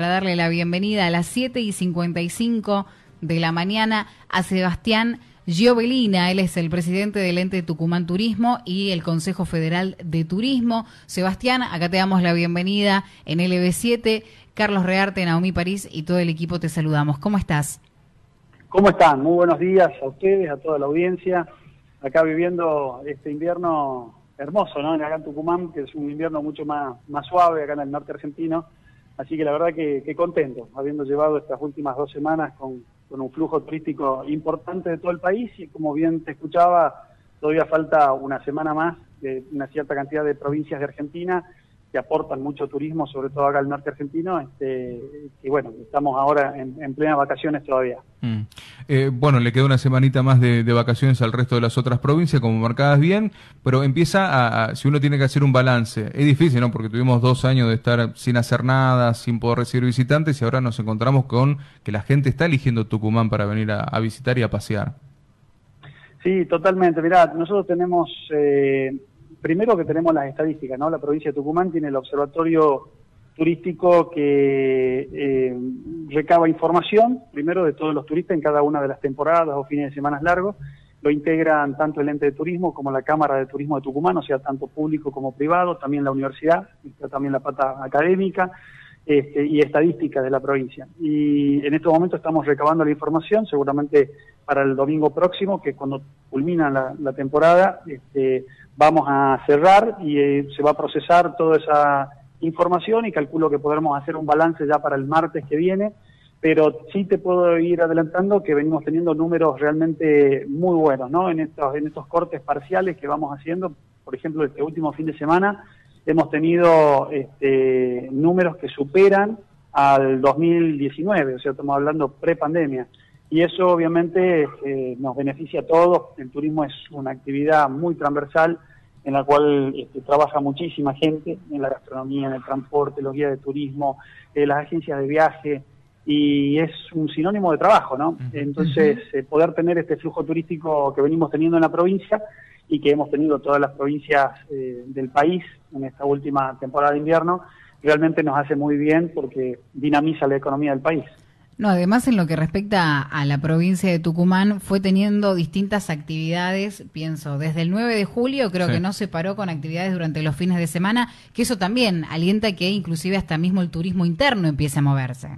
para darle la bienvenida a las 7 y 55 de la mañana a Sebastián Giovelina. Él es el presidente del ente Tucumán Turismo y el Consejo Federal de Turismo. Sebastián, acá te damos la bienvenida en LB7. Carlos Rearte, Naomi París y todo el equipo te saludamos. ¿Cómo estás? ¿Cómo están? Muy buenos días a ustedes, a toda la audiencia. Acá viviendo este invierno hermoso, ¿no? Acá en Tucumán, que es un invierno mucho más, más suave acá en el norte argentino Así que la verdad que, contento, habiendo llevado estas últimas dos semanas con, con, un flujo turístico importante de todo el país y como bien te escuchaba, todavía falta una semana más de una cierta cantidad de provincias de Argentina que aportan mucho turismo, sobre todo acá al norte argentino, este, y bueno, estamos ahora en, plenas vacaciones todavía. Mm. Eh, bueno, le queda una semanita más de, vacaciones al resto de las otras provincias, como marcadas bien, pero empieza a, si uno tiene que hacer un balance, es difícil, ¿no? Porque tuvimos dos años de estar sin hacer nada, sin poder recibir visitantes, y ahora nos encontramos con que la gente está eligiendo Tucumán para venir a, visitar y a pasear. Sí, totalmente. Mirá, nosotros tenemos... Eh, primero que tenemos las estadísticas, ¿no? La provincia de Tucumán tiene el observatorio turístico que eh, recaba información, primero de todos los turistas en cada una de las temporadas o fines de semana largos, lo integran tanto el ente de turismo como la Cámara de Turismo de Tucumán, o sea, tanto público como privado, también la universidad, también la pata académica este, y estadística de la provincia. Y en estos momentos estamos recabando la información, seguramente para el domingo próximo, que es cuando culmina la, temporada, este, vamos a cerrar y eh, se va a procesar toda esa información y calculo que podremos hacer un balance ya para el martes que viene, pero sí te puedo ir adelantando que venimos teniendo números realmente muy buenos, ¿no? En estos, en estos cortes parciales que vamos haciendo, por ejemplo, este último fin de semana, hemos tenido este, números que superan al 2019, o sea, estamos hablando pre-pandemia. Y eso obviamente eh, nos beneficia a todos. El turismo es una actividad muy transversal en la cual este, trabaja muchísima gente, en la gastronomía, en el transporte, los guías de turismo, eh, las agencias de viaje, y es un sinónimo de trabajo, ¿no? Entonces, eh, poder tener este flujo turístico que venimos teniendo en la provincia y que hemos tenido todas las provincias del país en esta última temporada de invierno, realmente nos hace muy bien porque dinamiza la economía del país. No, además en lo que respecta a la provincia de Tucumán, fue teniendo distintas actividades, pienso, desde el 9 de julio creo que no se paró con actividades durante los fines de semana, que eso también alienta que inclusive hasta mismo el turismo interno empiece a moverse.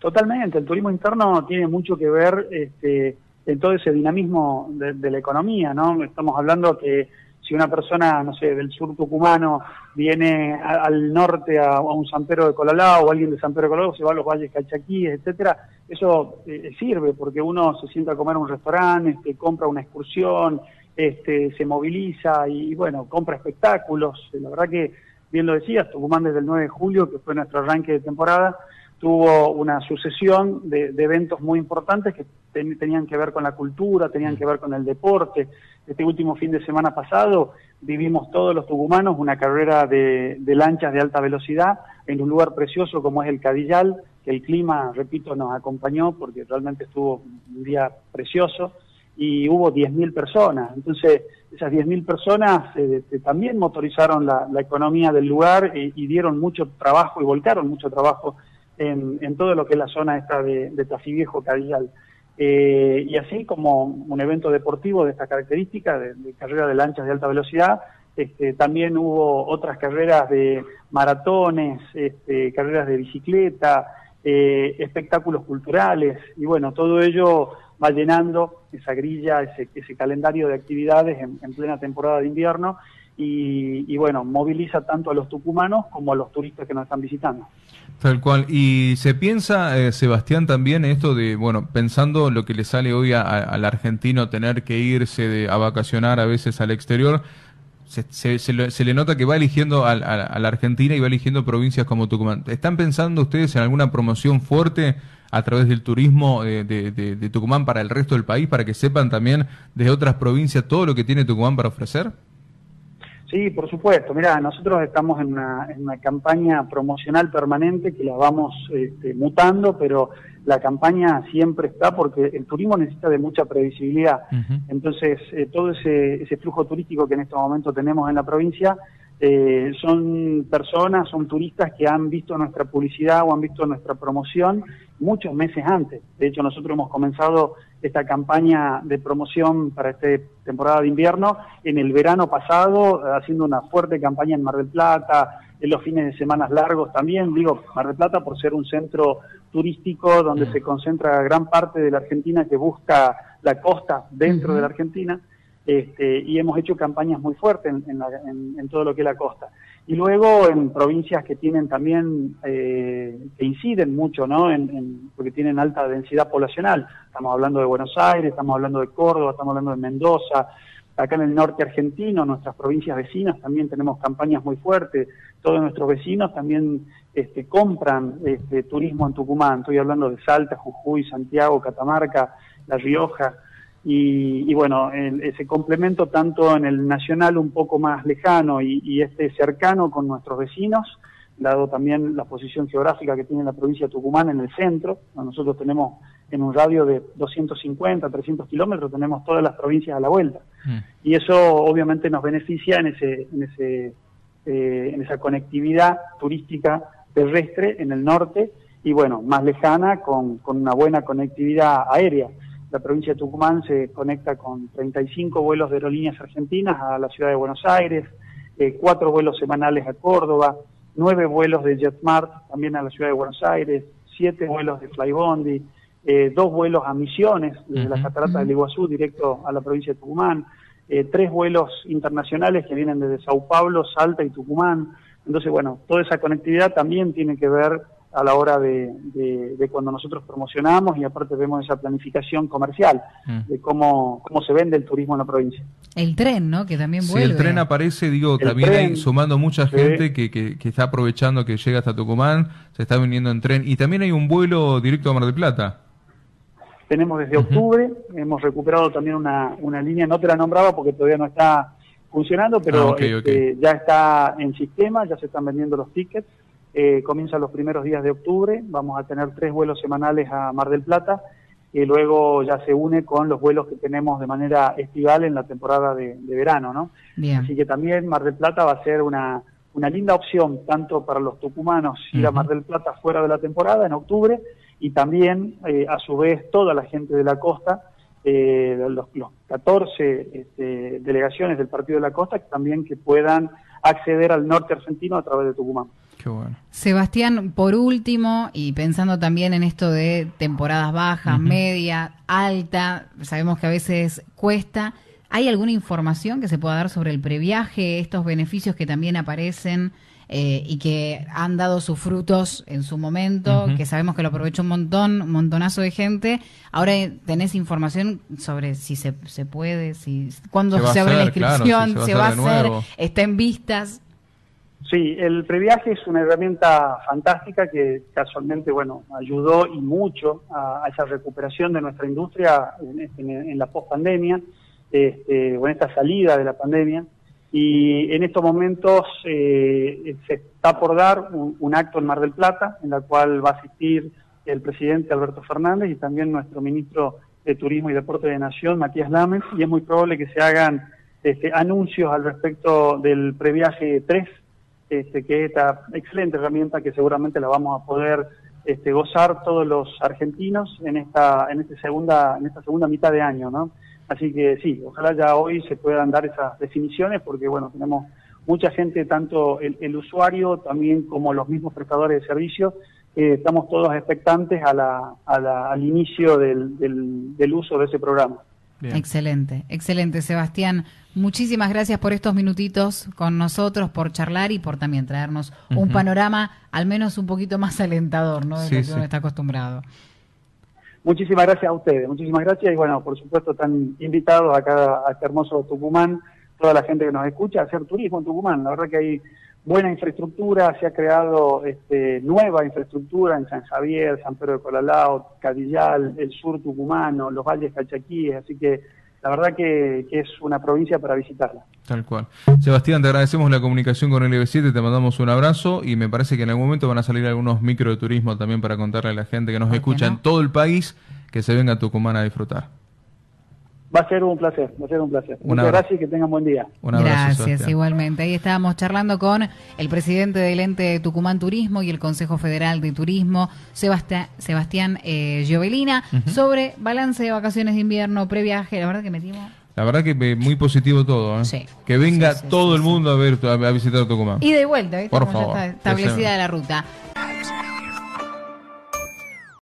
Totalmente, el turismo interno tiene mucho que ver este, en todo ese dinamismo de, de la economía, ¿no? Estamos hablando que si una persona, no sé, del sur tucumano viene al norte a, un San Pedro de Colalao o alguien de San Pedro de Colalao se va a los valles cachaquíes, etcétera, eso eh, sirve porque uno se sienta a comer en un restaurante, este, compra una excursión, este, se moviliza y, bueno, compra espectáculos. La verdad que, bien lo decías, Tucumán desde el 9 de julio, que fue nuestro arranque de temporada, tuvo una sucesión de, eventos muy importantes que tenían que ver con la cultura, tenían que ver con el deporte. Este último fin de semana pasado vivimos todos los tucumanos una carrera de, lanchas de alta velocidad en un lugar precioso como es el Cadillal, que el clima, repito, nos acompañó porque realmente estuvo un día precioso y hubo 10.000 personas. Entonces, esas 10.000 personas eh, también motorizaron la, economía del lugar y dieron mucho trabajo y volcaron mucho trabajo en, todo lo que es la zona esta de, de Tafí Viejo, Cadillal. Eh, y así como un evento deportivo de esta característica, de, carrera de lanchas de alta velocidad, este, también hubo otras carreras de maratones, este, carreras de bicicleta, eh, espectáculos culturales, y bueno, todo ello va llenando esa grilla, ese, ese calendario de actividades en plena temporada de invierno, y, bueno, moviliza tanto a los tucumanos como a los turistas que nos están visitando. Tal cual. Y se piensa, eh, Sebastián, también esto de, bueno, pensando lo que le sale hoy al argentino tener que irse de, a vacacionar a veces al exterior, se, se, le, nota que va eligiendo a, la Argentina y va eligiendo provincias como Tucumán. ¿Están pensando ustedes en alguna promoción fuerte a través del turismo de, de Tucumán para el resto del país, para que sepan también de otras provincias todo lo que tiene Tucumán para ofrecer? Sí, por supuesto. Mira, nosotros estamos en una, en una, campaña promocional permanente que la vamos este, mutando, pero la campaña siempre está porque el turismo necesita de mucha previsibilidad. Entonces, eh, todo ese, ese, flujo turístico que en este momento tenemos en la provincia Eh, son personas, son turistas que han visto nuestra publicidad o han visto nuestra promoción muchos meses antes. De hecho, nosotros hemos comenzado esta campaña de promoción para esta temporada de invierno en el verano pasado, haciendo una fuerte campaña en Mar del Plata, en los fines de semana largos también. Digo, Mar del Plata por ser un centro turístico donde se concentra gran parte de la Argentina que busca la costa dentro de la Argentina. Este, y hemos hecho campañas muy fuertes en, todo lo que es la costa. Y luego en provincias que tienen también, eh, que inciden mucho, ¿no? En, porque tienen alta densidad poblacional. Estamos hablando de Buenos Aires, estamos hablando de Córdoba, estamos hablando de Mendoza. Acá en el norte argentino, nuestras provincias vecinas, también tenemos campañas muy fuertes. Todos nuestros vecinos también este, compran este, turismo en Tucumán. Estoy hablando de Salta, Jujuy, Santiago, Catamarca, La Rioja. Y, bueno, ese complemento tanto en el nacional un poco más lejano y, este cercano con nuestros vecinos, dado también la posición geográfica que tiene la provincia de Tucumán en el centro. Nosotros tenemos en un radio de 250, 300 kilómetros, tenemos todas las provincias a la vuelta. Mm. Y eso obviamente nos beneficia en, ese, en, ese, eh, en esa conectividad turística terrestre en el norte y bueno, más lejana con, con una buena conectividad aérea la provincia de Tucumán se conecta con 35 vuelos de aerolíneas argentinas a la ciudad de Buenos Aires, eh, cuatro vuelos semanales a Córdoba, nueve vuelos de JetSmart también a la ciudad de Buenos Aires, siete vuelos de Flybondi, eh, dos vuelos a Misiones, desde la Catarata del Iguazú, directo a la provincia de Tucumán, eh, tres vuelos internacionales que vienen desde Sao Paulo, Salta y Tucumán. Entonces, bueno, toda esa conectividad también tiene que ver a la hora de, de, cuando nosotros promocionamos y aparte vemos esa planificación comercial mm. de cómo, cómo se vende el turismo en la provincia. El tren, ¿no? Que también vuelve. Sí, el tren aparece, digo, también sumando mucha gente que, que, que, está aprovechando que llega hasta Tucumán, se está viniendo en tren y también hay un vuelo directo a Mar del Plata. Tenemos desde octubre, hemos recuperado también una, una línea, no te la nombraba porque todavía no está funcionando, pero ah, este, ya está en sistema, ya se están vendiendo los tickets eh, comienza los primeros días de octubre, vamos a tener tres vuelos semanales a Mar del Plata y luego ya se une con los vuelos que tenemos de manera estival en la temporada de, verano, ¿no? Así que también Mar del Plata va a ser una, una linda opción tanto para los tucumanos ir a Mar del Plata fuera de la temporada en octubre y también eh, a su vez toda la gente de la costa, eh, los, los, 14 este, delegaciones del Partido de la Costa también que puedan acceder al norte argentino a través de Tucumán. Sebastián, por último, y pensando también en esto de temporadas bajas, media, alta, sabemos que a veces cuesta. ¿Hay alguna información que se pueda dar sobre el previaje, estos beneficios que también aparecen eh, y que han dado sus frutos en su momento, que sabemos que lo aprovechó un montón, un montonazo de gente? Ahora tenés información sobre si se, se puede, si cuándo se, abre la inscripción, se va, a hacer, está en vistas. Sí, el previaje es una herramienta fantástica que casualmente, bueno, ayudó y mucho a, esa recuperación de nuestra industria en, la post-pandemia, este, o en esta salida de la pandemia. Y en estos momentos eh, se está por dar un, acto en Mar del Plata, en la cual va a asistir el presidente Alberto Fernández y también nuestro ministro de Turismo y Deporte de Nación, Matías Lames, y es muy probable que se hagan este, anuncios al respecto del previaje 3 este, que esta excelente herramienta que seguramente la vamos a poder este, gozar todos los argentinos en esta en este segunda en esta segunda mitad de año, ¿no? Así que sí, ojalá ya hoy se puedan dar esas definiciones porque bueno tenemos mucha gente, tanto el, usuario también como los mismos prestadores de servicios, estamos todos expectantes a la, al inicio del, del uso de ese programa. Excelente, excelente, Sebastián. Muchísimas gracias por estos minutitos con nosotros, por charlar y por también traernos un panorama al menos un poquito más alentador, ¿no? De lo que uno está acostumbrado. Muchísimas gracias a ustedes, muchísimas gracias y bueno, por supuesto están invitados acá a este hermoso Tucumán, toda la gente que nos escucha a hacer turismo en Tucumán. La verdad que hay buena infraestructura, se ha creado este, nueva infraestructura en San Javier, San Pedro de Colalao, Cadillal, el sur tucumano, los valles calchaquíes, así que la verdad que, es una provincia para visitarla. Tal cual. Sebastián, te agradecemos la comunicación con el IB7, te mandamos un abrazo y me parece que en algún momento van a salir algunos micro de turismo también para contarle a la gente que nos escucha en todo el país que se venga a Tucumán a disfrutar. Va a ser un placer, va a ser un placer. Muchas gracias y que tengan buen día. Un abrazo, Gracias, igualmente. Ahí estábamos charlando con el presidente del ente Tucumán Turismo y el Consejo Federal de Turismo, Sebastián, Sebastián eh, Giovelina, sobre balance de vacaciones de invierno, previaje. La verdad que metimos la verdad que muy positivo todo, ¿eh? Que venga todo el mundo a ver a visitar Tucumán. Y de vuelta, ¿viste? Por favor. está establecida la ruta.